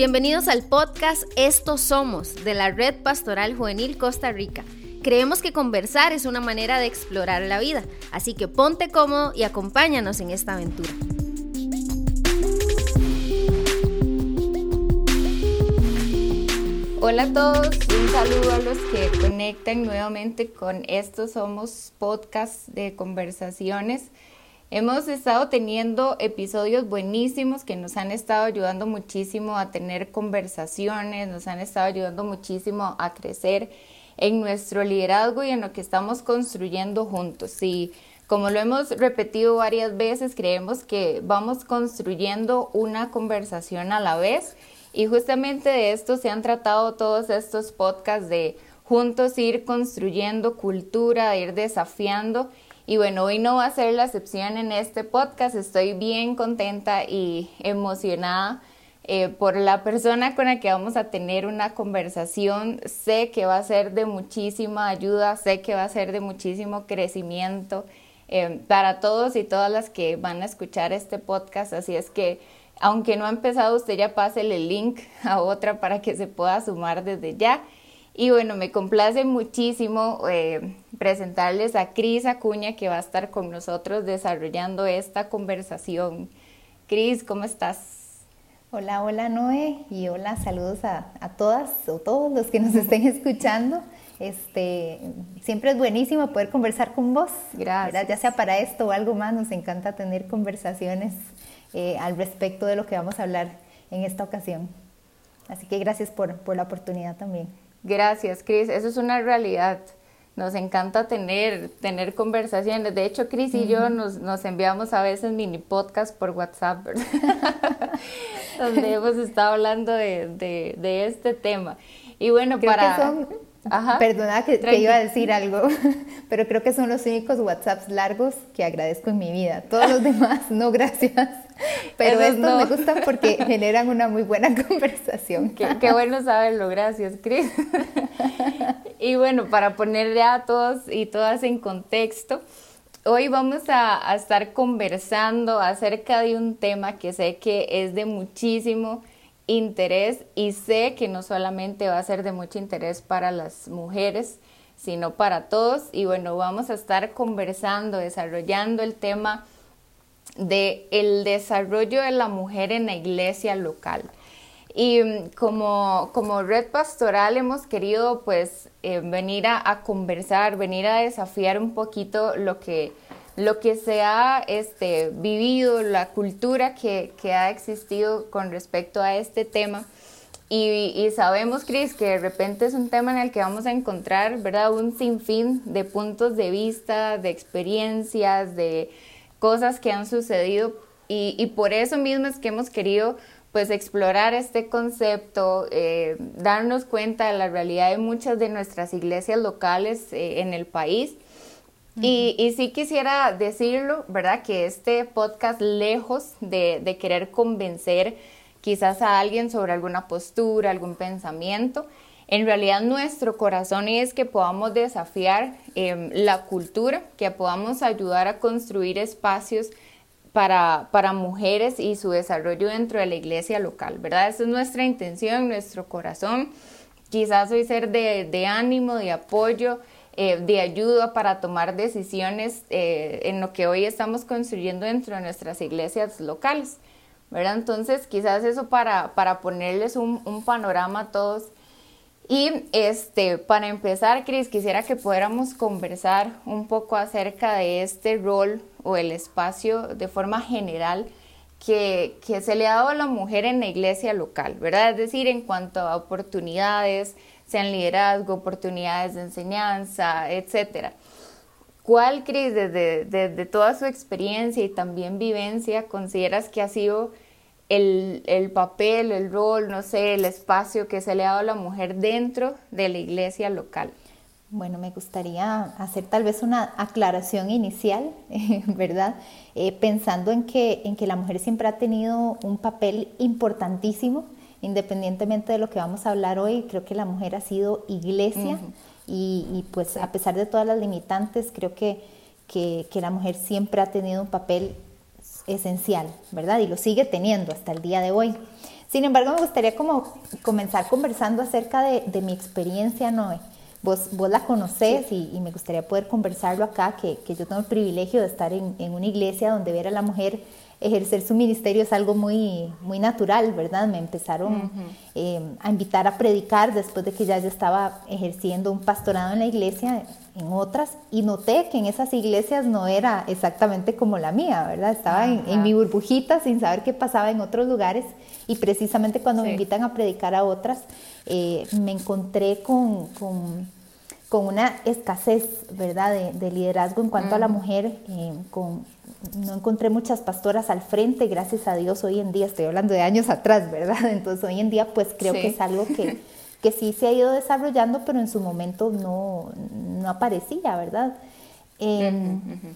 Bienvenidos al podcast Estos Somos de la Red Pastoral Juvenil Costa Rica. Creemos que conversar es una manera de explorar la vida, así que ponte cómodo y acompáñanos en esta aventura. Hola a todos, un saludo a los que conectan nuevamente con Estos Somos podcast de conversaciones. Hemos estado teniendo episodios buenísimos que nos han estado ayudando muchísimo a tener conversaciones, nos han estado ayudando muchísimo a crecer en nuestro liderazgo y en lo que estamos construyendo juntos. Y como lo hemos repetido varias veces, creemos que vamos construyendo una conversación a la vez y justamente de esto se han tratado todos estos podcasts de juntos ir construyendo cultura, de ir desafiando y bueno, hoy no va a ser la excepción en este podcast. Estoy bien contenta y emocionada eh, por la persona con la que vamos a tener una conversación. Sé que va a ser de muchísima ayuda, sé que va a ser de muchísimo crecimiento eh, para todos y todas las que van a escuchar este podcast. Así es que, aunque no ha empezado, usted ya pásele el link a otra para que se pueda sumar desde ya. Y bueno, me complace muchísimo eh, presentarles a Cris Acuña que va a estar con nosotros desarrollando esta conversación. Cris, ¿cómo estás? Hola, hola Noé y hola, saludos a, todas o todos los que nos estén escuchando. Este, siempre es buenísimo poder conversar con vos. Gracias. Ya sea para esto o algo más, nos encanta tener conversaciones eh, al respecto de lo que vamos a hablar en esta ocasión. Así que gracias por, por la oportunidad también. Gracias, Cris. Eso es una realidad. Nos encanta tener, tener conversaciones. De hecho, Cris y yo nos, nos, enviamos a veces mini podcast por WhatsApp, donde hemos estado hablando de, de, de este tema. Y bueno, para... Perdona que, te iba a decir algo, pero creo que son los únicos WhatsApps largos que agradezco en mi vida. Todos los demás, no, gracias. Pero estos me gustan porque generan una muy buena conversación. Qué, bueno saberlo, gracias, Cris. Y bueno, para ponerle a todos y todas en contexto, hoy vamos a estar conversando acerca de un tema que sé que es de muchísimo interés y sé que no solamente va a ser de mucho interés para las mujeres, sino para todos. Y bueno, vamos a estar conversando, desarrollando el tema de el desarrollo de la mujer en la iglesia local. Y mm, como, como red pastoral hemos querido pues eh, venir a, a, conversar, venir a desafiar un poquito lo que lo que se ha este, vivido, la cultura que, ha existido con respecto a este tema. Y, sabemos, Cris, que de repente es un tema en el que vamos a encontrar, ¿verdad? Un sinfín de puntos de vista, de experiencias, de cosas que han sucedido. Y, por eso mismo es que hemos querido pues explorar este concepto, eh, darnos cuenta de la realidad de muchas de nuestras iglesias locales eh, en el país y, y, sí quisiera decirlo, ¿verdad? Que este podcast, lejos de, querer convencer quizás a alguien sobre alguna postura, algún pensamiento, en realidad nuestro corazón es que podamos desafiar em, la cultura, que podamos ayudar a construir espacios para, para, mujeres y su desarrollo dentro de la iglesia local, ¿verdad? Esa es nuestra intención, nuestro corazón. Quizás hoy ser de, de ánimo, de apoyo, eh, de ayuda para tomar decisiones eh, en lo que hoy estamos construyendo dentro de nuestras iglesias locales. ¿verdad? Entonces, quizás eso para, para ponerles un, panorama a todos. Y este, para empezar, Cris, quisiera que pudiéramos conversar un poco acerca de este rol o el espacio de forma general que, que se le ha dado a la mujer en la iglesia local, ¿verdad? Es decir, en cuanto a oportunidades, sean liderazgo, oportunidades de enseñanza, etcétera. ¿Cuál, Cris, desde, toda su experiencia y también vivencia, consideras que ha sido el, el, papel, el rol, no sé, el espacio que se le ha dado a la mujer dentro de la iglesia local? Bueno, me gustaría hacer tal vez una aclaración inicial, ¿verdad? Eh, pensando en que, en que la mujer siempre ha tenido un papel importantísimo independientemente de lo que vamos a hablar hoy, creo que la mujer ha sido iglesia y, pues a pesar de todas las limitantes, creo que, que, la mujer siempre ha tenido un papel esencial, ¿verdad? Y lo sigue teniendo hasta el día de hoy. Sin embargo, me gustaría como comenzar conversando acerca de, de mi experiencia, Noé. Vos, vos la conocés y, y, me gustaría poder conversarlo acá, que, que, yo tengo el privilegio de estar en, en una iglesia donde ver a la mujer ejercer su ministerio es algo muy, muy natural, ¿verdad? Me empezaron uh -huh. eh, a invitar a predicar después de que ya yo estaba ejerciendo un pastorado en la iglesia, en otras, y noté que en esas iglesias no era exactamente como la mía, ¿verdad? Estaba en, en, mi burbujita sin saber qué pasaba en otros lugares y precisamente cuando sí. me invitan a predicar a otras, eh, me encontré con, con, con, una escasez, ¿verdad? De, de liderazgo en cuanto uh -huh. a la mujer, eh, con no encontré muchas pastoras al frente, gracias a Dios hoy en día, estoy hablando de años atrás, ¿verdad? Entonces hoy en día pues creo sí. que es algo que, que sí se ha ido desarrollando, pero en su momento no, no aparecía, ¿verdad? Eh, uh -huh, uh -huh.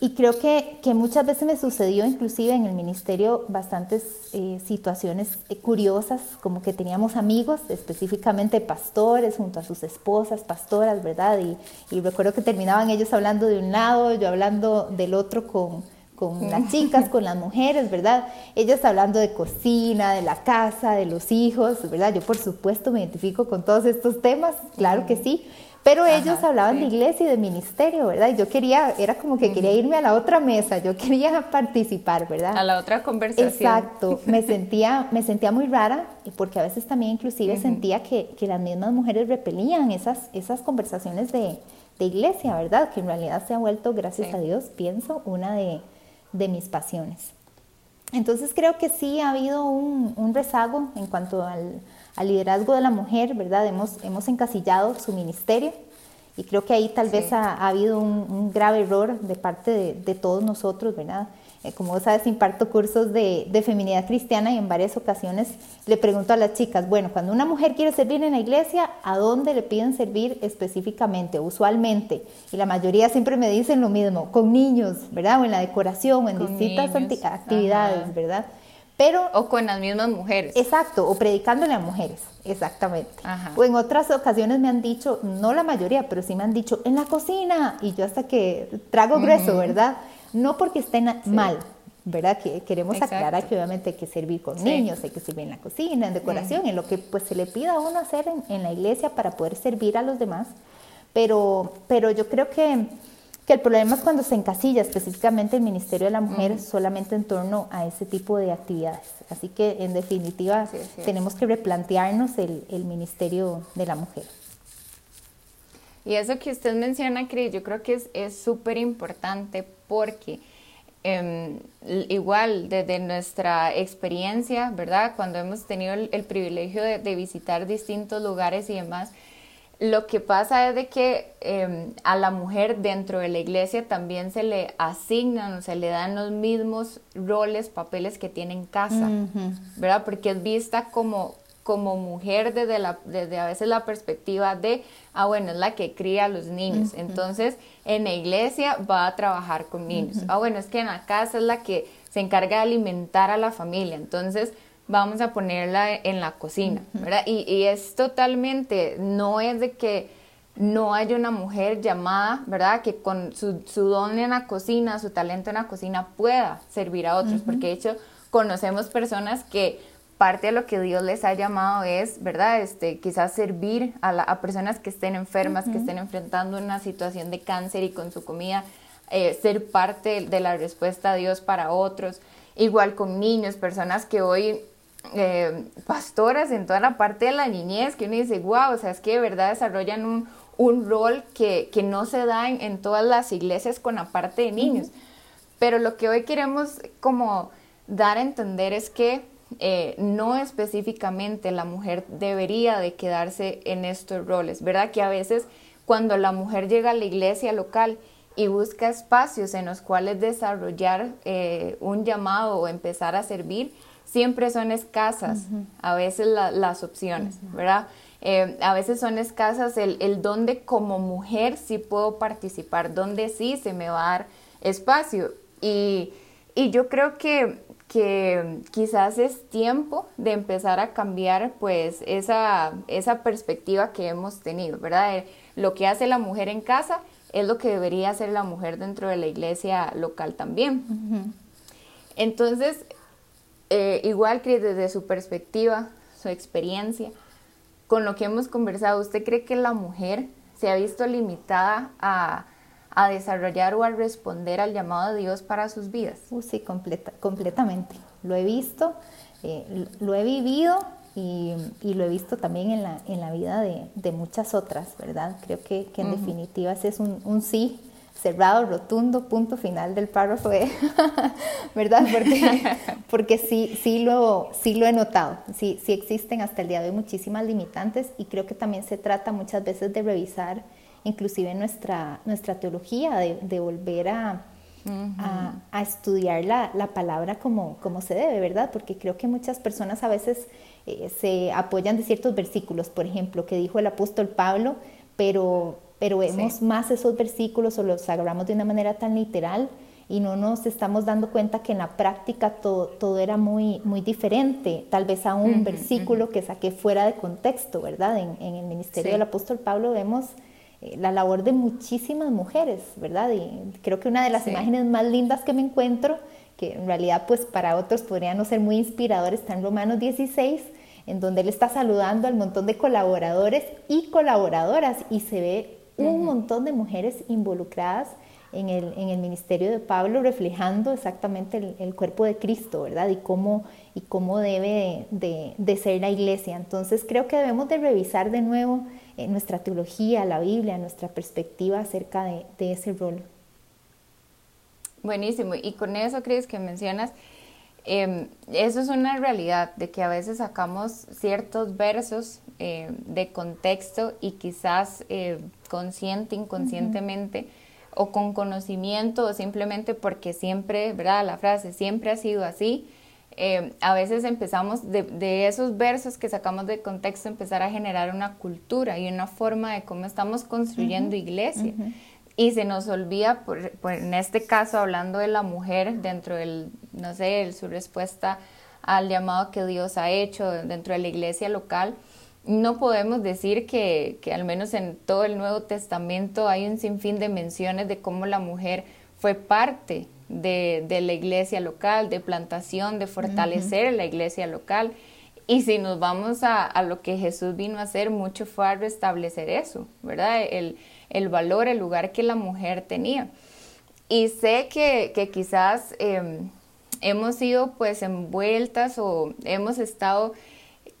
Y creo que, que, muchas veces me sucedió, inclusive en el ministerio, bastantes eh, situaciones eh, curiosas, como que teníamos amigos, específicamente pastores, junto a sus esposas, pastoras, ¿verdad? Y, y recuerdo que terminaban ellos hablando de un lado, yo hablando del otro con, con las chicas, con las mujeres, ¿verdad? Ellos hablando de cocina, de la casa, de los hijos, ¿verdad? Yo por supuesto me identifico con todos estos temas, claro que sí, pero Ajá, ellos hablaban sí. de iglesia y de ministerio, ¿verdad? Y yo quería, era como que quería irme a la otra mesa, yo quería participar, ¿verdad? A la otra conversación. Exacto, me sentía, me sentía muy rara, porque a veces también inclusive uh -huh. sentía que, que, las mismas mujeres repelían esas, esas conversaciones de, de, iglesia, ¿verdad? Que en realidad se ha vuelto, gracias sí. a Dios, pienso, una de, de, mis pasiones. Entonces creo que sí ha habido un, un rezago en cuanto al al liderazgo de la mujer, ¿verdad? Hemos, hemos encasillado su ministerio y creo que ahí tal sí. vez ha, ha habido un, un, grave error de parte de, de todos nosotros, ¿verdad? Eh, como sabes, imparto cursos de, de, feminidad cristiana y en varias ocasiones le pregunto a las chicas, bueno, cuando una mujer quiere servir en la iglesia, ¿a dónde le piden servir específicamente, usualmente? Y la mayoría siempre me dicen lo mismo, con niños, ¿verdad? O en la decoración, o en con distintas actividades, Ajá. ¿verdad? Pero, o con las mismas mujeres. Exacto, o predicándole a mujeres, exactamente. Ajá. O en otras ocasiones me han dicho, no la mayoría, pero sí me han dicho, en la cocina, y yo hasta que trago grueso, uh -huh. ¿verdad? No porque estén sí. mal, ¿verdad? Que queremos Exacto. aclarar que obviamente hay que servir con sí. niños, hay que servir en la cocina, en decoración, uh -huh. en lo que pues se le pida a uno hacer en, en la iglesia para poder servir a los demás. Pero, pero yo creo que que el problema es cuando se encasilla específicamente el Ministerio de la Mujer uh -huh. solamente en torno a ese tipo de actividades. Así que en definitiva sí, sí. tenemos que replantearnos el, el, Ministerio de la Mujer. Y eso que usted menciona, Cris, yo creo que es súper importante porque eh, igual desde nuestra experiencia, ¿verdad? Cuando hemos tenido el, el privilegio de, de visitar distintos lugares y demás, lo que pasa es de que eh, a la mujer dentro de la iglesia también se le asignan o se le dan los mismos roles, papeles que tiene en casa, uh -huh. ¿verdad? Porque es vista como, como mujer desde, la, desde a veces la perspectiva de, ah, bueno, es la que cría a los niños. Uh -huh. Entonces, en la iglesia va a trabajar con niños. Uh -huh. Ah, bueno, es que en la casa es la que se encarga de alimentar a la familia. Entonces, vamos a ponerla en la cocina, ¿verdad? Y, y, es totalmente, no es de que no haya una mujer llamada, ¿verdad? Que con su, su don en la cocina, su talento en la cocina pueda servir a otros, uh -huh. porque de hecho conocemos personas que parte de lo que Dios les ha llamado es, ¿verdad? Este, quizás servir a, la, a personas que estén enfermas, uh -huh. que estén enfrentando una situación de cáncer y con su comida eh, ser parte de la respuesta a Dios para otros. Igual con niños, personas que hoy eh, pastoras en toda la parte de la niñez, que uno dice, wow, o sea, es que de verdad desarrollan un, un rol que, que, no se da en, en, todas las iglesias con la parte de niños. Uh -huh. Pero lo que hoy queremos como dar a entender es que eh, no específicamente la mujer debería de quedarse en estos roles, ¿verdad? Que a veces cuando la mujer llega a la iglesia local y busca espacios en los cuales desarrollar eh, un llamado o empezar a servir, siempre son escasas uh -huh. a veces la, las opciones, uh -huh. ¿verdad? Eh, a veces son escasas el, el donde como mujer sí puedo participar, donde sí se me va a dar espacio. Y, y yo creo que, que quizás es tiempo de empezar a cambiar pues esa, esa perspectiva que hemos tenido, ¿verdad? Lo que hace la mujer en casa es lo que debería hacer la mujer dentro de la iglesia local también. Uh -huh. Entonces, eh, igual que desde su perspectiva, su experiencia, con lo que hemos conversado, ¿usted cree que la mujer se ha visto limitada a, desarrollar o a responder al llamado de Dios para sus vidas? Uh, sí, completa, completamente. Lo he visto, eh, lo he vivido y, lo he visto también en la, en la vida de, muchas otras, ¿verdad? Creo que, en definitiva ese es un, un sí cerrado, rotundo, punto final del párrafo, ¿verdad? Porque, porque sí, sí, lo, sí lo he notado, sí, sí existen hasta el día de hoy muchísimas limitantes y creo que también se trata muchas veces de revisar inclusive nuestra, nuestra teología, de, volver a, a, estudiar la, la, palabra como, como se debe, ¿verdad? Porque creo que muchas personas a veces eh, se apoyan de ciertos versículos, por ejemplo, que dijo el apóstol Pablo, pero pero vemos más esos versículos o los agarramos de una manera tan literal y no nos estamos dando cuenta que en la práctica todo, todo era muy, muy diferente, tal vez a un versículo que saqué fuera de contexto, ¿verdad? En, en el ministerio del apóstol Pablo vemos la labor de muchísimas mujeres, ¿verdad? Y creo que una de las imágenes más lindas que me encuentro, que en realidad pues para otros podrían no ser muy inspiradores, está en Romanos 16, en donde él está saludando al montón de colaboradores y colaboradoras y se ve un montón de mujeres involucradas en el, en el, ministerio de Pablo, reflejando exactamente el, cuerpo de Cristo, ¿verdad? Y cómo, y cómo debe de, de, ser la iglesia. Entonces creo que debemos de revisar de nuevo eh, nuestra teología, la Biblia, nuestra perspectiva acerca de, de ese rol. Buenísimo. Y con eso, Cris, que mencionas, Em, eso es una realidad, de que a veces sacamos ciertos versos eh, de contexto y quizás eh, consciente, inconscientemente, o con conocimiento, o simplemente porque siempre, ¿verdad? La frase siempre ha sido así. Em, a veces empezamos de, esos versos que sacamos de contexto empezar a generar una cultura y una forma de cómo estamos construyendo iglesia. Y se nos olvida, por, en este caso hablando de la mujer, dentro del, no sé, su respuesta al llamado que Dios ha hecho dentro de la iglesia local, no podemos decir que, que, al menos en todo el Nuevo Testamento hay un sinfín de menciones de cómo la mujer fue parte de, de la iglesia local, de plantación, de fortalecer la iglesia local. Y si nos vamos a, a, lo que Jesús vino a hacer, mucho fue a restablecer eso, ¿verdad? El, el valor, el lugar que la mujer tenía. Y sé que, quizás em, hemos sido pues envueltas o hemos estado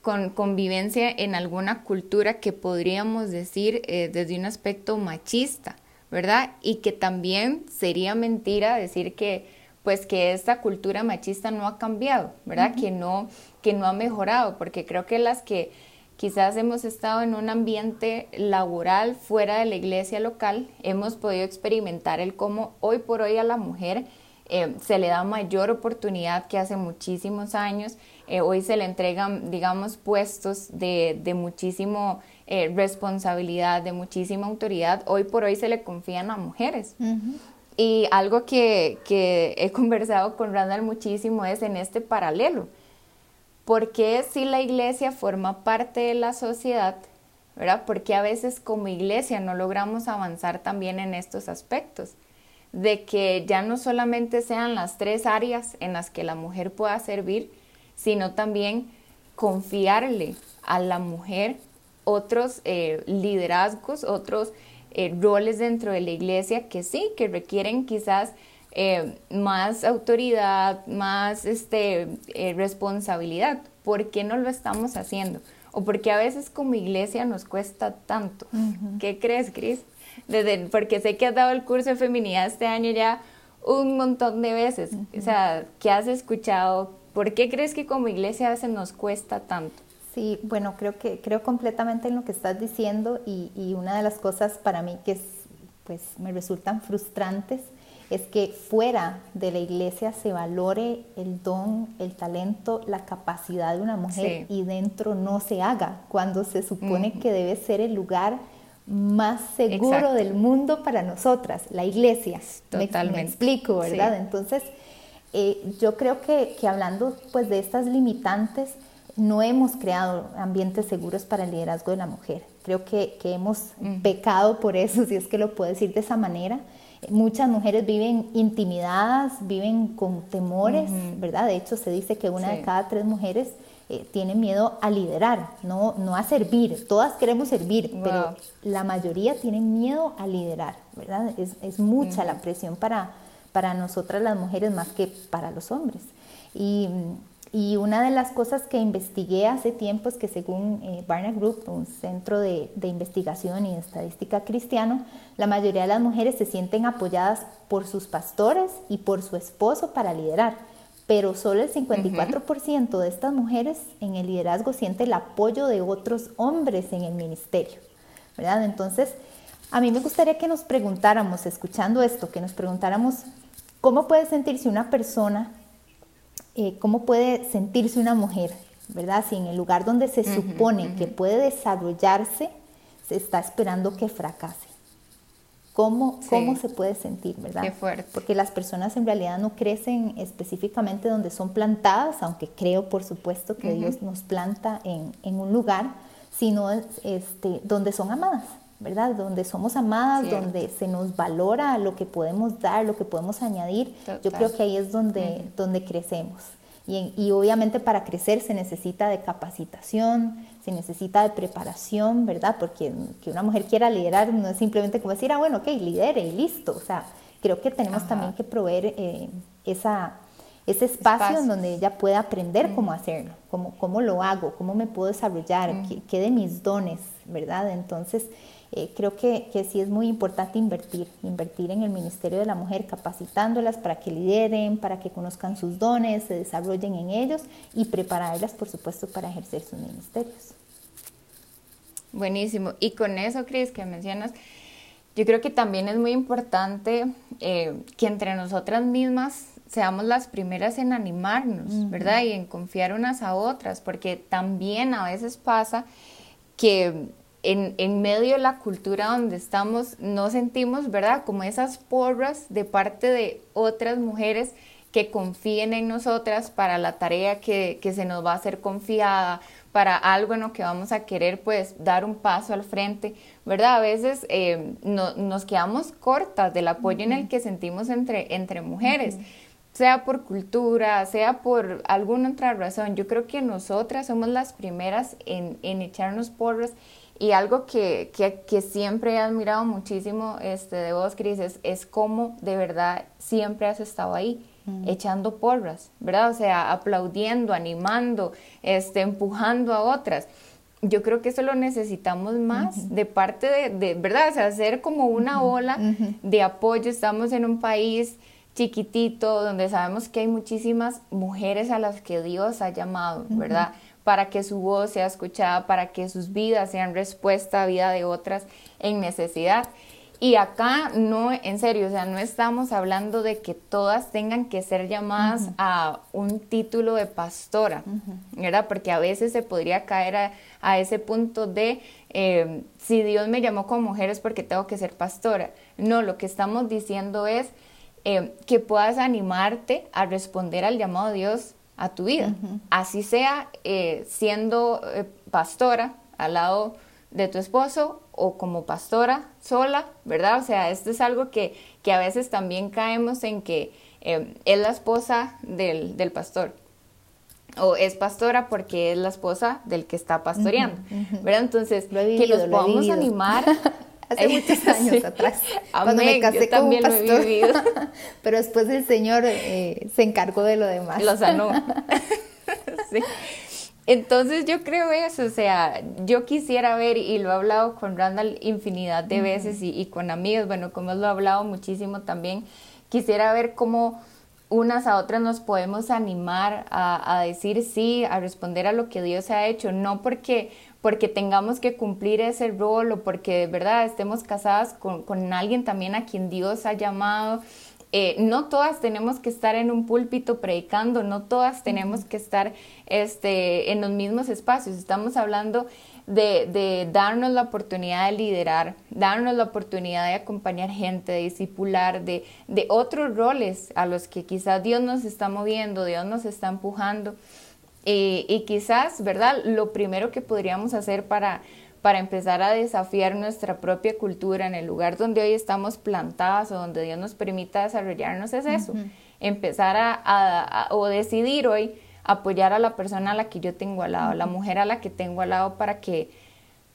con convivencia en alguna cultura que podríamos decir eh, desde un aspecto machista, ¿verdad? Y que también sería mentira decir que pues que esta cultura machista no ha cambiado, ¿verdad? que, no, que no ha mejorado, porque creo que las que Quizás hemos estado en un ambiente laboral fuera de la iglesia local, hemos podido experimentar el cómo hoy por hoy a la mujer eh, se le da mayor oportunidad que hace muchísimos años. Eh, hoy se le entregan, digamos, puestos de, de muchísimo eh, responsabilidad, de muchísima autoridad. Hoy por hoy se le confían a mujeres. Y algo que, que he conversado con Randall muchísimo es en este paralelo porque si la iglesia forma parte de la sociedad, ¿verdad? Porque a veces como iglesia no logramos avanzar también en estos aspectos, de que ya no solamente sean las tres áreas en las que la mujer pueda servir, sino también confiarle a la mujer otros eh, liderazgos, otros eh, roles dentro de la iglesia que sí, que requieren quizás eh, más autoridad, más este, responsabilidad. ¿Por qué no lo estamos haciendo? O porque a veces como iglesia nos cuesta tanto. ¿Qué crees, Cris? Desde, porque sé que has dado el curso de feminidad este año ya un montón de veces. O sea, ¿qué has escuchado? ¿Por qué crees que como iglesia a veces nos cuesta tanto? Sí, bueno, creo que creo completamente en lo que estás diciendo y, y una de las cosas para mí que es, pues me resultan frustrantes es que fuera de la iglesia se valore el don, el talento, la capacidad de una mujer y dentro no se haga, cuando se supone que debe ser el lugar más seguro del mundo para nosotras, la iglesia. Totalmente. Me, explico, ¿verdad? Entonces, eh, yo creo que, hablando pues de estas limitantes, no hemos creado ambientes seguros para el liderazgo de la mujer. Creo que, hemos pecado por eso, si es que lo puedo decir de esa manera Muchas mujeres viven intimidadas, viven con temores, ¿verdad? De hecho, se dice que una de cada tres mujeres eh, tiene miedo a liderar, no, no a servir. Todas queremos servir, pero la mayoría tienen miedo a liderar, ¿verdad? Es, mucha la presión para, para nosotras las mujeres más que para los hombres. Y y una de las cosas que investigué hace tiempo es que según eh, Barna Group, un centro de, investigación y estadística cristiano, la mayoría de las mujeres se sienten apoyadas por sus pastores y por su esposo para liderar, pero solo el 54% de estas mujeres en el liderazgo siente el apoyo de otros hombres en el ministerio, ¿verdad? Entonces, a mí me gustaría que nos preguntáramos, escuchando esto, que nos preguntáramos, ¿cómo puede sentirse una persona eh, cómo puede sentirse una mujer, ¿verdad? Si en el lugar donde se supone que puede desarrollarse, se está esperando que fracase. ¿Cómo, ¿Cómo se puede sentir, verdad? Qué fuerte. Porque las personas en realidad no crecen específicamente donde son plantadas, aunque creo, por supuesto, que Dios nos planta en, en un lugar, sino este, donde son amadas. ¿Verdad? Donde somos amadas, donde se nos valora lo que podemos dar, lo que podemos añadir, yo creo que ahí es donde, donde crecemos. Y, y, obviamente para crecer se necesita de capacitación, se necesita de preparación, ¿verdad? Porque que una mujer quiera liderar no es simplemente como decir, ah, bueno, ok, lidere y listo. O sea, creo que tenemos también que proveer eh, esa, ese espacio, en donde ella pueda aprender cómo hacerlo, cómo, cómo lo hago, cómo me puedo desarrollar, qué, qué, de mis dones, ¿verdad? Entonces, eh, creo que, que, sí es muy importante invertir, invertir en el Ministerio de la Mujer, capacitándolas para que lideren, para que conozcan sus dones, se desarrollen en ellos y prepararlas, por supuesto, para ejercer sus ministerios. Buenísimo. Y con eso, Cris, que mencionas, yo creo que también es muy importante eh, que entre nosotras mismas seamos las primeras en animarnos, ¿verdad? Y en confiar unas a otras, porque también a veces pasa que en, medio de la cultura donde estamos, no sentimos, ¿verdad? Como esas porras de parte de otras mujeres que confíen en nosotras para la tarea que, se nos va a ser confiada, para algo en lo que vamos a querer, pues, dar un paso al frente, ¿verdad? A veces eh, nos quedamos cortas del apoyo en el que sentimos entre, entre mujeres. sea por cultura, sea por alguna otra razón. Yo creo que nosotras somos las primeras en, en echarnos porras y algo que, que, siempre he admirado muchísimo este, de vos, Cris, es, es cómo de verdad siempre has estado ahí, echando porras, ¿verdad? O sea, aplaudiendo, animando, este, empujando a otras. Yo creo que eso lo necesitamos más de parte de, de, ¿verdad? O sea, hacer como una ola de apoyo. Estamos en un país chiquitito donde sabemos que hay muchísimas mujeres a las que Dios ha llamado, ¿verdad? Para que su voz sea escuchada, para que sus vidas sean respuesta a vida de otras en necesidad. Y acá no, en serio, o sea, no estamos hablando de que todas tengan que ser llamadas a un título de pastora, ¿verdad? Porque a veces se podría caer a, ese punto de, eh, si Dios me llamó como mujer es porque tengo que ser pastora. No, lo que estamos diciendo es eh, que puedas animarte a responder al llamado de Dios a tu vida. Así sea eh, siendo eh, pastora al lado de tu esposo o como pastora sola, ¿verdad? O sea, esto es algo que, que a veces también caemos en que eh, es la esposa del, del, pastor o es pastora porque es la esposa del que está pastoreando, ¿verdad? Entonces, que los podamos animar hace muchos años atrás, cuando me casé con un pastor. Pero después el Señor eh, se encargó de lo demás. Lo sanó. sí. Entonces yo creo eso, o sea, yo quisiera ver, y lo he hablado con Randall infinidad de veces y, con amigos, bueno, como lo he hablado muchísimo también, quisiera ver cómo unas a otras nos podemos animar a, a, decir sí, a responder a lo que Dios ha hecho, no porque porque tengamos que cumplir ese rol o porque de verdad estemos casadas con, alguien también a quien Dios ha llamado. Eh, no todas tenemos que estar en un púlpito predicando, no todas tenemos que estar este, en los mismos espacios. Estamos hablando de, darnos la oportunidad de liderar, darnos la oportunidad de acompañar gente, de discipular, de, de otros roles a los que quizás Dios nos está moviendo, Dios nos está empujando. Y, quizás, ¿verdad? Lo primero que podríamos hacer para, para empezar a desafiar nuestra propia cultura en el lugar donde hoy estamos plantadas o donde Dios nos permita desarrollarnos es eso, empezar a, o decidir hoy apoyar a la persona a la que yo tengo al lado, la mujer a la que tengo al lado para que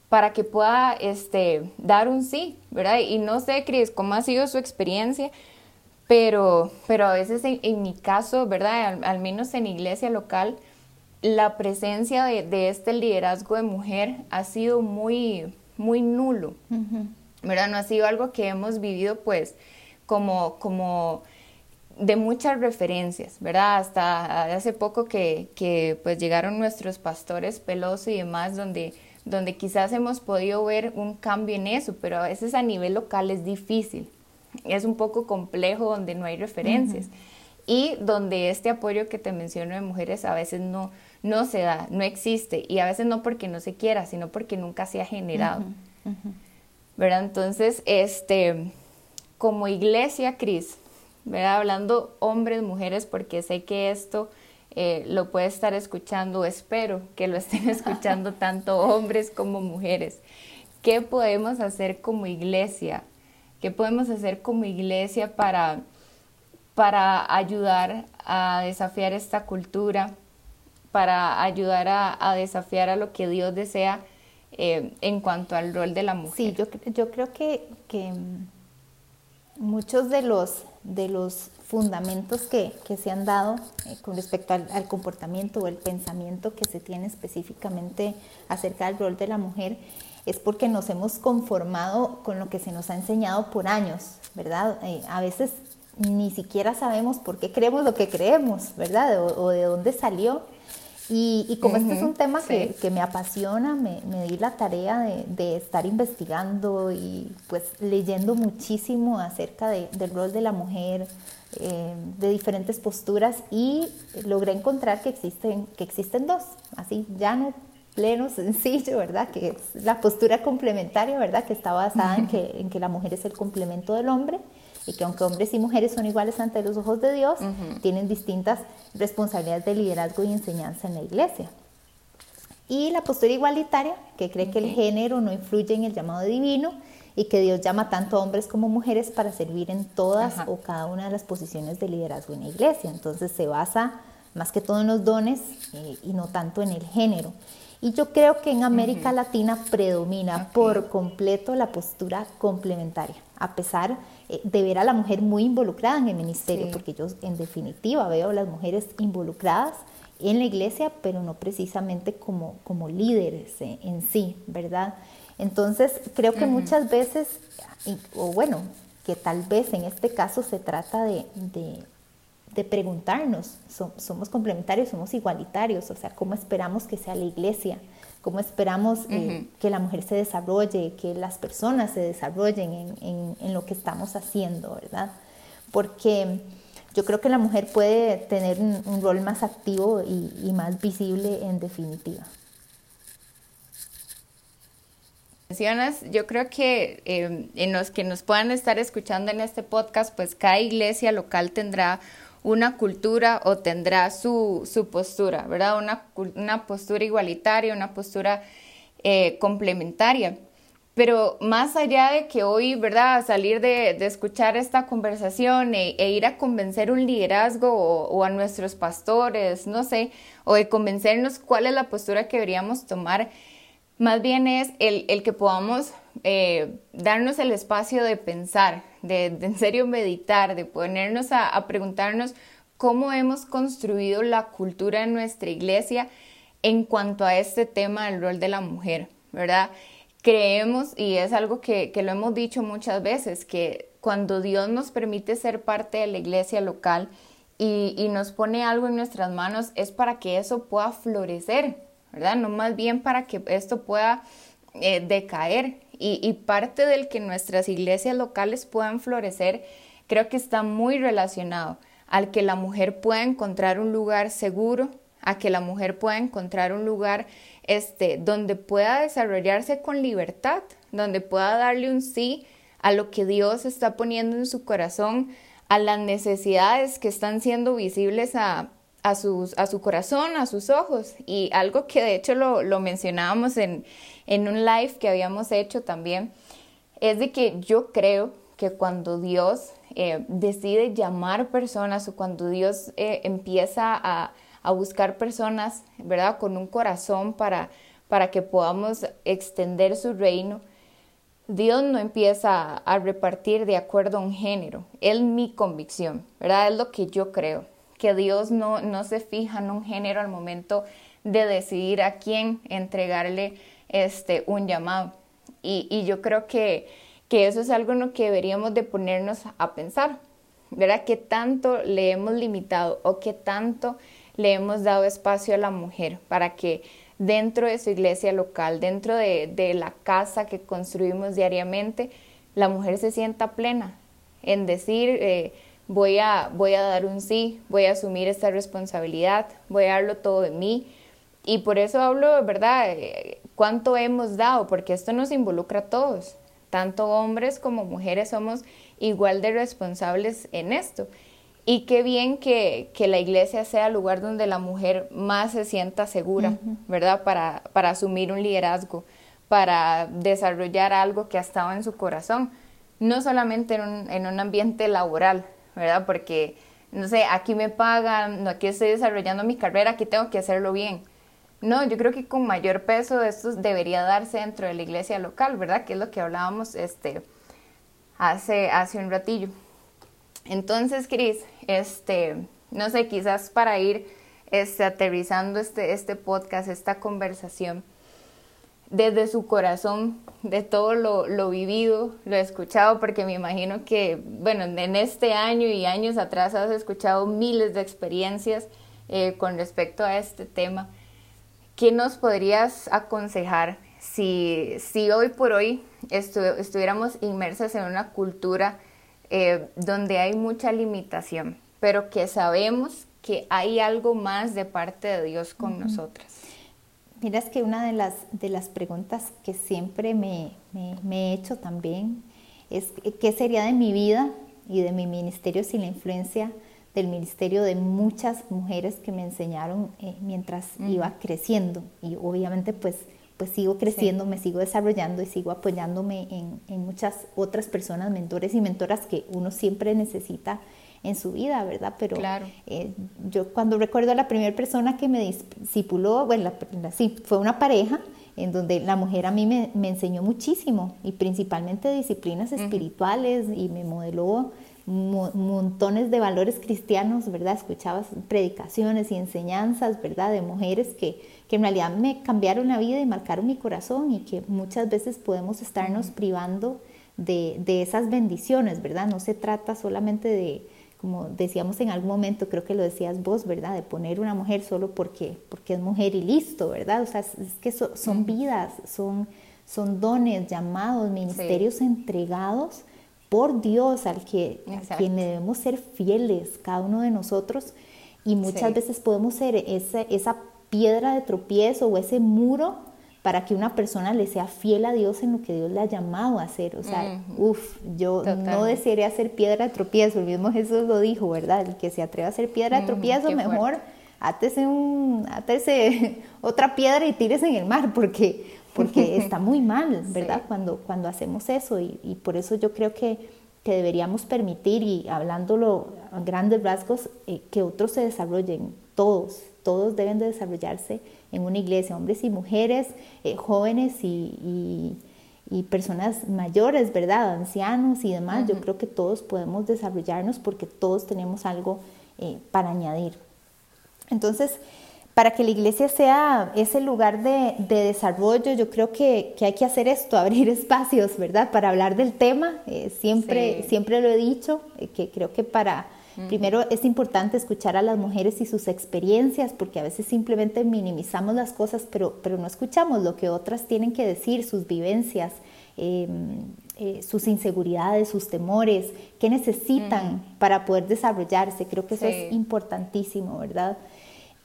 para que pueda este, dar un sí, ¿verdad? Y no sé, Cris, cómo ha sido su experiencia, pero, pero a veces en, mi caso, ¿verdad? Al, menos en iglesia local, la presencia de, este liderazgo de mujer ha sido muy, muy nulo, ¿verdad? No ha sido algo que hemos vivido pues como, como de muchas referencias, ¿verdad? Hasta hace poco que, que pues llegaron nuestros pastores Peloso y demás, donde, donde quizás hemos podido ver un cambio en eso, pero a veces a nivel local es difícil, es un poco complejo donde no hay referencias. Y donde este apoyo que te menciono de mujeres a veces no, no se da, no existe. Y a veces no porque no se quiera, sino porque nunca se ha generado. ¿Verdad? Entonces, este, como iglesia, Cris, ¿verdad? Hablando hombres, mujeres, porque sé que esto eh, lo puede estar escuchando, espero que lo estén escuchando tanto hombres como mujeres. ¿Qué podemos hacer como iglesia? ¿Qué podemos hacer como iglesia para, para ayudar a desafiar esta cultura? Para ayudar a, desafiar a lo que Dios desea eh, en cuanto al rol de la mujer. Sí, yo, yo creo que, muchos de los, de los fundamentos que, se han dado eh, con respecto al, al, comportamiento o el pensamiento que se tiene específicamente acerca del rol de la mujer es porque nos hemos conformado con lo que se nos ha enseñado por años, ¿verdad? Eh, a veces ni siquiera sabemos por qué creemos lo que creemos, ¿verdad? o de dónde salió. Y, como este es un tema que, me apasiona, me, di la tarea de, estar investigando y pues leyendo muchísimo acerca del rol de la mujer, eh, de diferentes posturas y logré encontrar que existen, que existen dos, así llano, pleno, sencillo, ¿verdad? Que es la postura complementaria, ¿verdad? Que está basada en que, en que la mujer es el complemento del hombre y que aunque hombres y mujeres son iguales ante los ojos de Dios, tienen distintas responsabilidades de liderazgo y enseñanza en la iglesia. Y la postura igualitaria, que cree que el género no influye en el llamado divino y que Dios llama tanto a hombres como mujeres para servir en todas o cada una de las posiciones de liderazgo en la iglesia. Entonces se basa más que todo en los dones eh, y no tanto en el género. Y yo creo que en América Latina predomina por completo la postura complementaria, a pesar eh, de ver a la mujer muy involucrada en el ministerio, porque yo en definitiva veo a las mujeres involucradas en la iglesia, pero no precisamente como, como líderes eh, en sí, ¿verdad? Entonces, creo que muchas veces, o bueno, que tal vez en este caso se trata de, de, preguntarnos, somos complementarios, somos igualitarios, o sea, ¿cómo esperamos que sea la iglesia? Cómo esperamos eh, que la mujer se desarrolle, que las personas se desarrollen en, lo que estamos haciendo, ¿verdad? Porque yo creo que la mujer puede tener un, rol más activo y, más visible en definitiva. Mencionas, yo creo que eh, en los que nos puedan estar escuchando en este podcast, pues cada iglesia local tendrá una cultura o tendrá su, postura, ¿verdad? Una, postura igualitaria, una postura eh, complementaria. Pero más allá de que hoy, ¿verdad? Salir de, escuchar esta conversación e, e, ir a convencer un liderazgo o, a nuestros pastores, no sé, o de convencernos cuál es la postura que deberíamos tomar, más bien es el, que podamos eh, darnos el espacio de pensar, de, en serio meditar, de ponernos a, preguntarnos cómo hemos construido la cultura en nuestra iglesia en cuanto a este tema del rol de la mujer, ¿verdad? Creemos, y es algo que, lo hemos dicho muchas veces, que cuando Dios nos permite ser parte de la iglesia local y, y nos pone algo en nuestras manos, es para que eso pueda florecer, ¿verdad? No más bien para que esto pueda eh, decaer. Y, parte del que nuestras iglesias locales puedan florecer, creo que está muy relacionado al que la mujer pueda encontrar un lugar seguro, a que la mujer pueda encontrar un lugar este, donde pueda desarrollarse con libertad, donde pueda darle un sí a lo que Dios está poniendo en su corazón, a las necesidades que están siendo visibles a, a, sus, a su corazón, a sus ojos. Y algo que de hecho lo, lo mencionábamos en, en un live que habíamos hecho también, es de que yo creo que cuando Dios eh, decide llamar personas o cuando Dios eh, empieza a, a, buscar personas, ¿verdad? Con un corazón para, para que podamos extender su reino, Dios no empieza a repartir de acuerdo a un género, es mi convicción, ¿verdad? Es lo que yo creo, que Dios no, no se fija en un género al momento de decidir a quién entregarle este, un llamado. Y, y yo creo que, que, eso es algo en lo que deberíamos de ponernos a pensar, ¿verdad? ¿Qué tanto le hemos limitado o qué tanto le hemos dado espacio a la mujer para que dentro de su iglesia local, dentro de, la casa que construimos diariamente, la mujer se sienta plena en decir, eh, voy, a, voy a dar un sí, voy a asumir esta responsabilidad, voy a darlo todo de mí. Y por eso hablo, ¿verdad? Eh, ¿Cuánto hemos dado? Porque esto nos involucra a todos. Tanto hombres como mujeres somos igual de responsables en esto. Y qué bien que, la iglesia sea el lugar donde la mujer más se sienta segura, ¿verdad? Para, para asumir un liderazgo, para desarrollar algo que ha estado en su corazón, no solamente en un, en un ambiente laboral, ¿verdad? Porque, no sé, aquí me pagan, no, aquí estoy desarrollando mi carrera, aquí tengo que hacerlo bien. No, yo creo que con mayor peso esto debería darse dentro de la iglesia local, ¿verdad? Que es lo que hablábamos este, hace, hace un ratillo. Entonces, Cris, este, no sé, quizás para ir este, aterrizando este, este podcast, esta conversación, desde su corazón, de todo lo, lo, vivido, lo escuchado, porque me imagino que, bueno, en este año y años atrás has escuchado miles de experiencias eh, con respecto a este tema. ¿Qué nos podrías aconsejar si, si hoy por hoy estuviéramos inmersas en una cultura eh, donde hay mucha limitación, pero que sabemos que hay algo más de parte de Dios con nosotras. Mira, es que una de las, de las preguntas que siempre me, he hecho también es qué sería de mi vida y de mi ministerio sin la influencia del ministerio de muchas mujeres que me enseñaron eh, mientras iba creciendo. Y obviamente pues pues sigo creciendo, me sigo desarrollando y sigo apoyándome en, muchas otras personas, mentores y mentoras que uno siempre necesita en su vida, ¿verdad? Pero claro. Eh, yo cuando recuerdo a la primera persona que me discipuló, bueno, sí, fue una pareja en donde la mujer a mí me, enseñó muchísimo y principalmente disciplinas espirituales y me modeló montones de valores cristianos, ¿verdad? Escuchabas predicaciones y enseñanzas, ¿verdad? De mujeres que, que en realidad me cambiaron la vida y marcaron mi corazón y que muchas veces podemos estarnos privando de, de, esas bendiciones, ¿verdad? No se trata solamente de, como decíamos en algún momento, creo que lo decías vos, ¿verdad? De poner una mujer solo porque, porque es mujer y listo, ¿verdad? O sea, es, que son vidas, son, son dones, llamados, ministerios entregados por Dios, al que quien debemos ser fieles, cada uno de nosotros. Y muchas veces podemos ser esa, esa piedra de tropiezo o ese muro para que una persona le sea fiel a Dios en lo que Dios le ha llamado a hacer. O sea, uff, yo no desearía ser piedra de tropiezo, el mismo Jesús lo dijo, ¿verdad? El que se atreva a ser piedra de tropiezo, mejor átese, un, átese otra piedra y tírese en el mar, porque porque está muy mal, ¿verdad? Cuando, cuando hacemos eso y, y, por eso yo creo que, que, deberíamos permitir, y hablándolo a grandes rasgos, eh, que otros se desarrollen, todos, todos deben de desarrollarse en una iglesia, hombres y mujeres, eh, jóvenes y, y, personas mayores, ¿verdad? Ancianos y demás, yo creo que todos podemos desarrollarnos porque todos tenemos algo eh, para añadir. Entonces, para que la iglesia sea ese lugar de, desarrollo, yo creo que, hay que hacer esto, abrir espacios, ¿verdad? Para hablar del tema. Eh, siempre, siempre lo he dicho, eh, que creo que para, primero es importante escuchar a las mujeres y sus experiencias, porque a veces simplemente minimizamos las cosas, pero, pero no escuchamos lo que otras tienen que decir, sus vivencias. Em, eh, sus inseguridades, sus temores, qué necesitan para poder desarrollarse. Creo que eso es importantísimo, ¿verdad?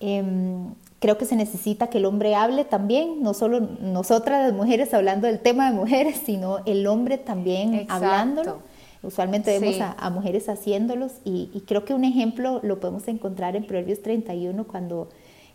Em, creo que se necesita que el hombre hable también, no solo nosotras las mujeres hablando del tema de mujeres, sino el hombre también hablándolo. Usualmente vemos a, mujeres haciéndolos y, y, creo que un ejemplo lo podemos encontrar en Proverbios 31 cuando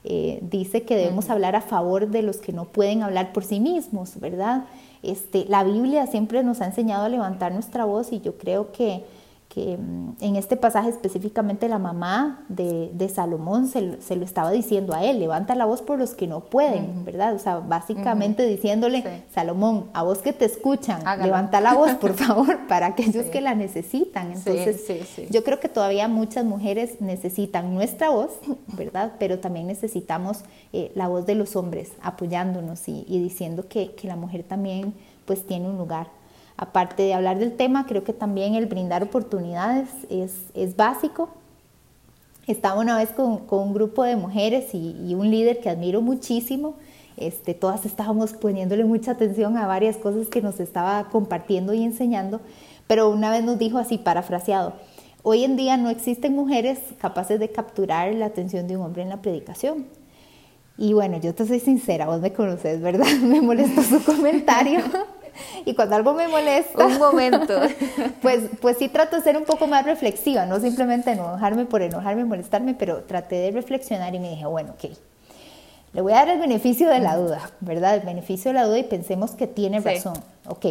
eh, dice que debemos hablar a favor de los que no pueden hablar por sí mismos, ¿verdad? Este, la Biblia siempre nos ha enseñado a levantar nuestra voz y yo creo que que mm, en este pasaje específicamente la mamá de, Salomón se, lo estaba diciendo a él, levanta la voz por los que no pueden, ¿verdad? O sea, básicamente diciéndole, Salomón, a vos que te escuchan, levanta la voz, por favor, para aquellos que la necesitan. Entonces, yo creo que todavía muchas mujeres necesitan nuestra voz, ¿verdad? Pero también necesitamos eh, la voz de los hombres apoyándonos y, y diciendo que, que la mujer también pues tiene un lugar aparte de hablar del tema, creo que también el brindar oportunidades es, básico. Estaba una vez con, un grupo de mujeres y, un líder que admiro muchísimo. Este, todas estábamos poniéndole mucha atención a varias cosas que nos estaba compartiendo y enseñando, pero una vez nos dijo así, parafraseado, hoy en día no existen mujeres capaces de capturar la atención de un hombre en la predicación. Y bueno, yo te soy sincera, vos me conoces, ¿verdad? Me molestó su comentario. y cuando algo me molesta, un momento, pues, pues sí trato de ser un poco más reflexiva, no simplemente enojarme por enojarme, molestarme, pero traté de reflexionar y me dije, bueno, ok, le voy a dar el beneficio de la duda, ¿verdad? El beneficio de la duda y pensemos que tiene razón, ok,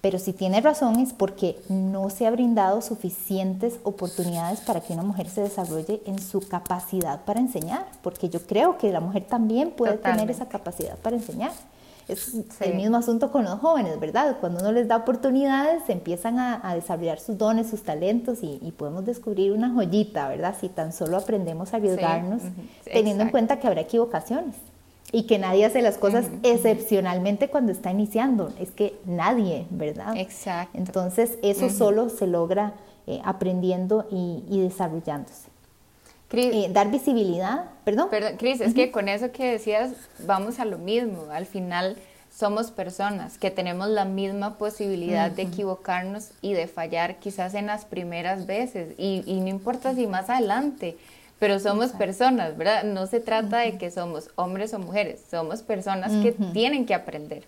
pero si tiene razón es porque no se ha brindado suficientes oportunidades para que una mujer se desarrolle en su capacidad para enseñar, porque yo creo que la mujer también puede tener esa capacidad para enseñar. Es el mismo asunto con los jóvenes, ¿verdad? Cuando uno les da oportunidades, empiezan a, desarrollar sus dones, sus talentos y, podemos descubrir una joyita, ¿verdad? Si tan solo aprendemos a arriesgarnos, teniendo en cuenta que habrá equivocaciones y que nadie hace las cosas excepcionalmente cuando está iniciando. Es que nadie, ¿verdad? Exacto. Entonces, eso solo se logra eh, aprendiendo y desarrollándose. Eh, dar visibilidad, perdón. Perdón, Cris, es que con eso que decías, vamos a lo mismo. Al final somos personas que tenemos la misma posibilidad de equivocarnos y de fallar quizás en las primeras veces. Y, no importa si más adelante, pero somos personas, ¿verdad? No se trata de que somos hombres o mujeres, somos personas que tienen que aprender.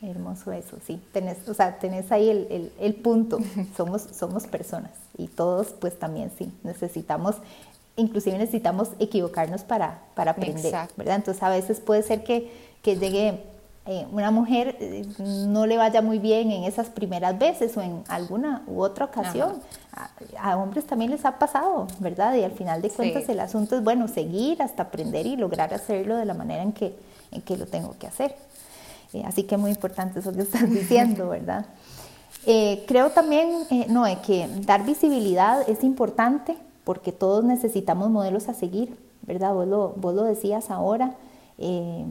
Hermoso eso, sí. Tenés, o sea, tenés ahí el, el, el punto. somos, somos personas y todos pues también sí necesitamos inclusive necesitamos equivocarnos para, para aprender, ¿verdad? Entonces a veces puede ser que, que llegue eh, una mujer, eh, no le vaya muy bien en esas primeras veces o en alguna u otra ocasión. A, hombres también les ha pasado, ¿verdad? Y al final de cuentas el asunto es, bueno, seguir hasta aprender y lograr hacerlo de la manera en que, en que lo tengo que hacer. Eh, así que muy importante eso que estás diciendo, ¿verdad? creo también, no, que dar visibilidad es importante porque todos necesitamos modelos a seguir, ¿verdad? Vos lo, vos lo decías ahora. Eh,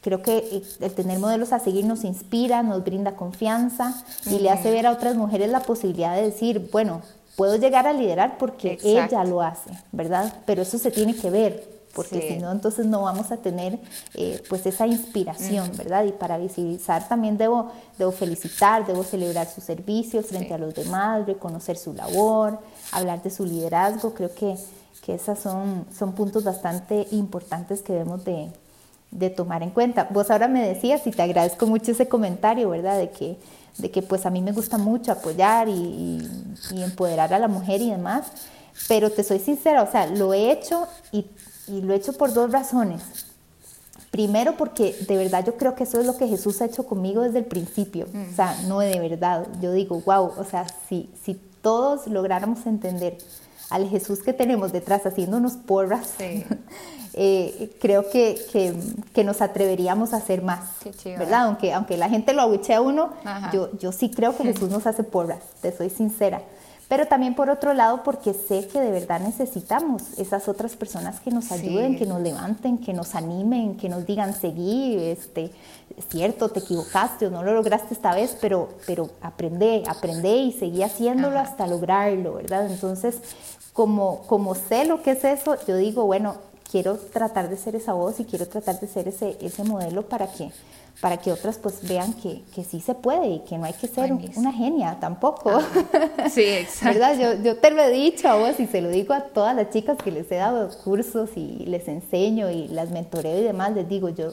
creo que el tener modelos a seguir nos inspira, nos brinda confianza y le hace ver a otras mujeres la posibilidad de decir, bueno, puedo llegar a liderar porque ella lo hace, ¿verdad? Pero eso se tiene que ver, porque si no, entonces no vamos a tener eh, pues esa inspiración, ¿verdad? Y para visibilizar también debo, debo felicitar, debo celebrar sus servicios frente a los demás, reconocer su labor, hablar de su liderazgo, creo que, que esos son, son puntos bastante importantes que debemos de, de tomar en cuenta. Vos ahora me decías y te agradezco mucho ese comentario, ¿verdad? De que, de que pues a mí me gusta mucho apoyar y, y empoderar a la mujer y demás, pero te soy sincera, o sea, lo he hecho y y lo he hecho por dos razones. Primero porque de verdad yo creo que eso es lo que Jesús ha hecho conmigo desde el principio. Mm. O sea, no de verdad. Yo digo, wow, o sea, si, si todos lográramos entender al Jesús que tenemos detrás haciéndonos porras, eh, creo que, que, que, nos atreveríamos a hacer más, ¿verdad? Aunque, aunque la gente lo abuche a uno, yo, yo sí creo que Jesús nos hace porras, te soy sincera pero también por otro lado porque sé que de verdad necesitamos esas otras personas que nos ayuden, que nos levanten, que nos animen, que nos digan seguí, este, es cierto, te equivocaste o no lo lograste esta vez, pero, pero aprende, aprende y seguí haciéndolo hasta lograrlo, ¿verdad? Entonces, como, como sé lo que es eso, yo digo, bueno, quiero tratar de ser esa voz y quiero tratar de ser ese, ese modelo para que para que otras pues vean que, que sí se puede y que no hay que ser una genia tampoco. Ah, sí, exacto. ¿Verdad? Yo, yo, te lo he dicho a vos y se lo digo a todas las chicas que les he dado cursos y les enseño y las mentoreo y demás, les digo, yo,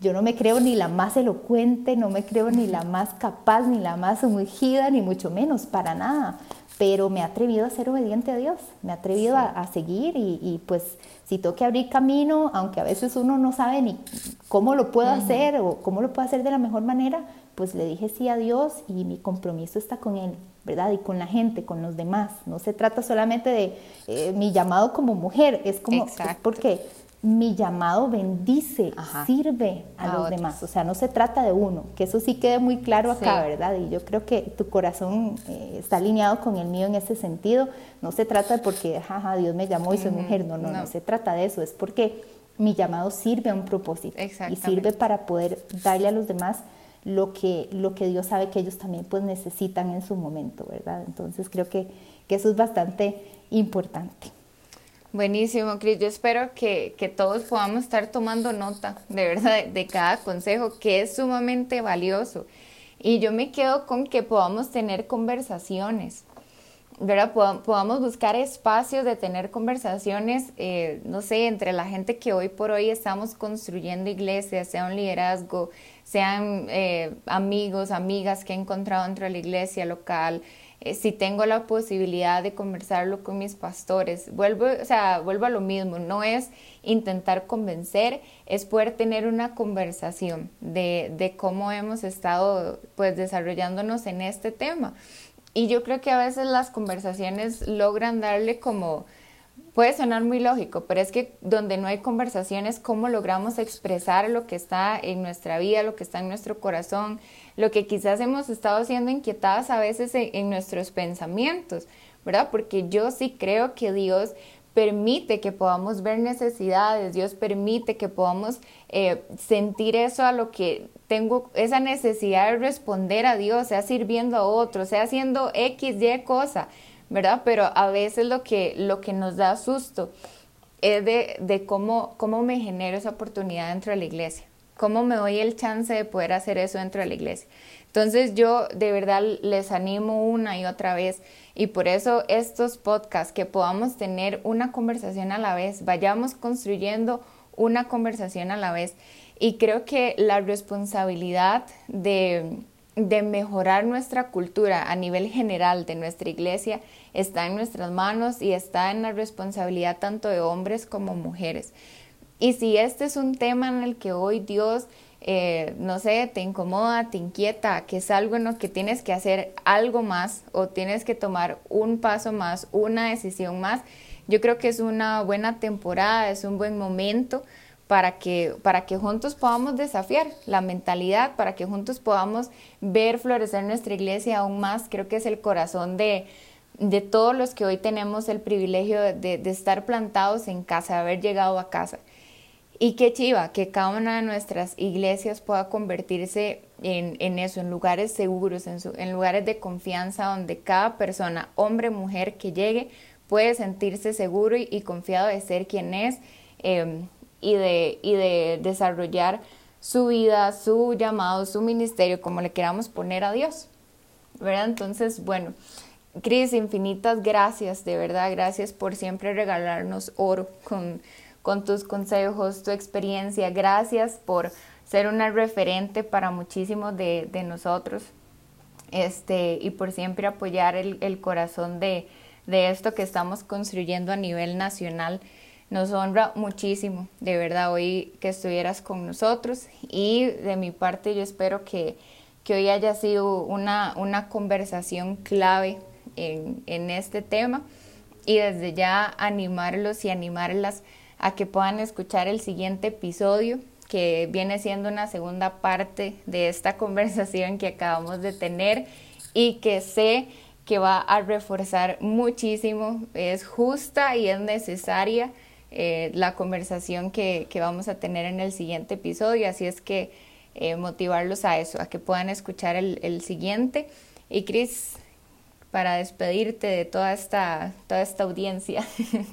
yo no me creo ni la más elocuente, no me creo ni la más capaz, ni la más ungida, ni mucho menos, para nada. Pero me he atrevido a ser obediente a Dios, me he atrevido a, seguir y, pues si tengo que abrir camino, aunque a veces uno no sabe ni cómo lo puedo hacer o cómo lo puedo hacer de la mejor manera, pues le dije sí a Dios y mi compromiso está con Él, ¿verdad? Y con la gente, con los demás. No se trata solamente de eh, mi llamado como mujer, es como, es porque mi llamado bendice, sirve a, los demás. O sea, no se trata de uno, que eso sí quede muy claro acá, ¿verdad? Y yo creo que tu corazón eh, está alineado con el mío en ese sentido. No se trata de porque, jaja, Dios me llamó y soy mujer. No, no, no, se trata de eso. Es porque mi llamado sirve a un propósito y sirve para poder darle a los demás lo que, lo que Dios sabe que ellos también pues necesitan en su momento, ¿verdad? Entonces creo que, que eso es bastante importante. Buenísimo, Cris. Yo espero que, todos podamos estar tomando nota, de verdad, de, cada consejo, que es sumamente valioso. Y yo me quedo con que podamos tener conversaciones, ¿verdad? Podamos buscar espacios de tener conversaciones, eh, no sé, entre la gente que hoy por hoy estamos construyendo iglesias, sea un liderazgo, sean eh, amigos, amigas que he encontrado dentro de la iglesia local, eh, si tengo la posibilidad de conversarlo con mis pastores. Vuelvo, o sea, vuelvo a lo mismo, no es intentar convencer, es poder tener una conversación de, de cómo hemos estado pues desarrollándonos en este tema. Y yo creo que a veces las conversaciones logran darle como Puede sonar muy lógico, pero es que donde no hay conversaciones, ¿cómo logramos expresar lo que está en nuestra vida, lo que está en nuestro corazón, lo que quizás hemos estado siendo inquietadas a veces en, nuestros pensamientos, ¿verdad? Porque yo sí creo que Dios permite que podamos ver necesidades, Dios permite que podamos eh, sentir eso a lo que tengo, esa necesidad de responder a Dios, sea sirviendo a otros, sea haciendo X, Y cosa. ¿Verdad? Pero a veces lo que, lo que nos da susto es de, cómo, cómo me genero esa oportunidad dentro de la iglesia, cómo me doy el chance de poder hacer eso dentro de la iglesia. Entonces yo de verdad les animo una y otra vez y por eso estos podcasts, que podamos tener una conversación a la vez, vayamos construyendo una conversación a la vez. Y creo que la responsabilidad de, de mejorar nuestra cultura a nivel general de nuestra iglesia está en nuestras manos y está en la responsabilidad tanto de hombres como mujeres. Y si este es un tema en el que hoy Dios, eh, no sé, te incomoda, te inquieta, que es algo en lo que tienes que hacer algo más o tienes que tomar un paso más, una decisión más, yo creo que es una buena temporada, es un buen momento para que, para que juntos podamos desafiar la mentalidad, para que juntos podamos ver florecer nuestra iglesia aún más. Creo que es el corazón de, de todos los que hoy tenemos el privilegio de, estar plantados en casa, de haber llegado a casa. Y qué chiva, que cada una de nuestras iglesias pueda convertirse en, eso, en lugares seguros, en, lugares de confianza donde cada persona, hombre, mujer que llegue, puede sentirse seguro y, confiado de ser quien es. Em, y de, y de desarrollar su vida, su llamado, su ministerio, como le queramos poner a Dios. ¿Verdad? Entonces, bueno, Cris, infinitas gracias, de verdad, gracias por siempre regalarnos oro con, con tus consejos, tu experiencia. Gracias por ser una referente para muchísimos de, de nosotros este, y por siempre apoyar el, el corazón de, de esto que estamos construyendo a nivel nacional. Nos honra muchísimo, de verdad, hoy que estuvieras con nosotros. Y de mi parte yo espero que, que hoy haya sido una, una conversación clave en, en este tema. Y desde ya animarlos y animarlas a que puedan escuchar el siguiente episodio que viene siendo una segunda parte de esta conversación que acabamos de tener y que sé que va a reforzar muchísimo, es justa y es necesaria eh, la conversación que, vamos a tener en el siguiente episodio. Así es que eh, motivarlos a eso, a que puedan escuchar el, siguiente. Y Cris, para despedirte de toda esta, toda esta audiencia.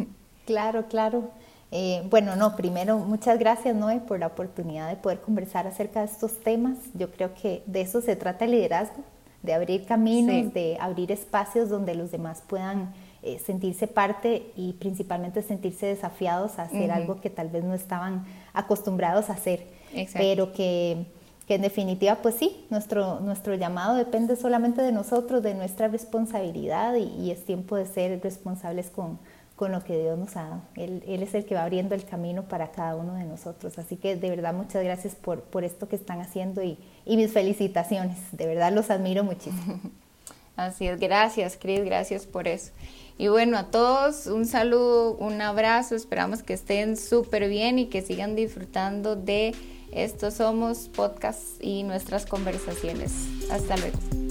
Claro, claro. Eh, bueno, no, primero, muchas gracias, Noé, por la oportunidad de poder conversar acerca de estos temas. Yo creo que de eso se trata el liderazgo, de abrir caminos, de abrir espacios donde los demás puedan eh, sentirse parte y principalmente sentirse desafiados a hacer algo que tal vez no estaban acostumbrados a hacer, pero que, que, en definitiva, pues sí, nuestro, nuestro llamado depende solamente de nosotros, de nuestra responsabilidad y es tiempo de ser responsables con con lo que Dios nos ha dado. Él, es el que va abriendo el camino para cada uno de nosotros. Así que de verdad muchas gracias por, por esto que están haciendo y, y mis felicitaciones. De verdad los admiro muchísimo. Así es, gracias Cris, gracias por eso. Y bueno, a todos un saludo, un abrazo, esperamos que estén súper bien y que sigan disfrutando de estos Somos Podcasts y nuestras conversaciones. Hasta luego.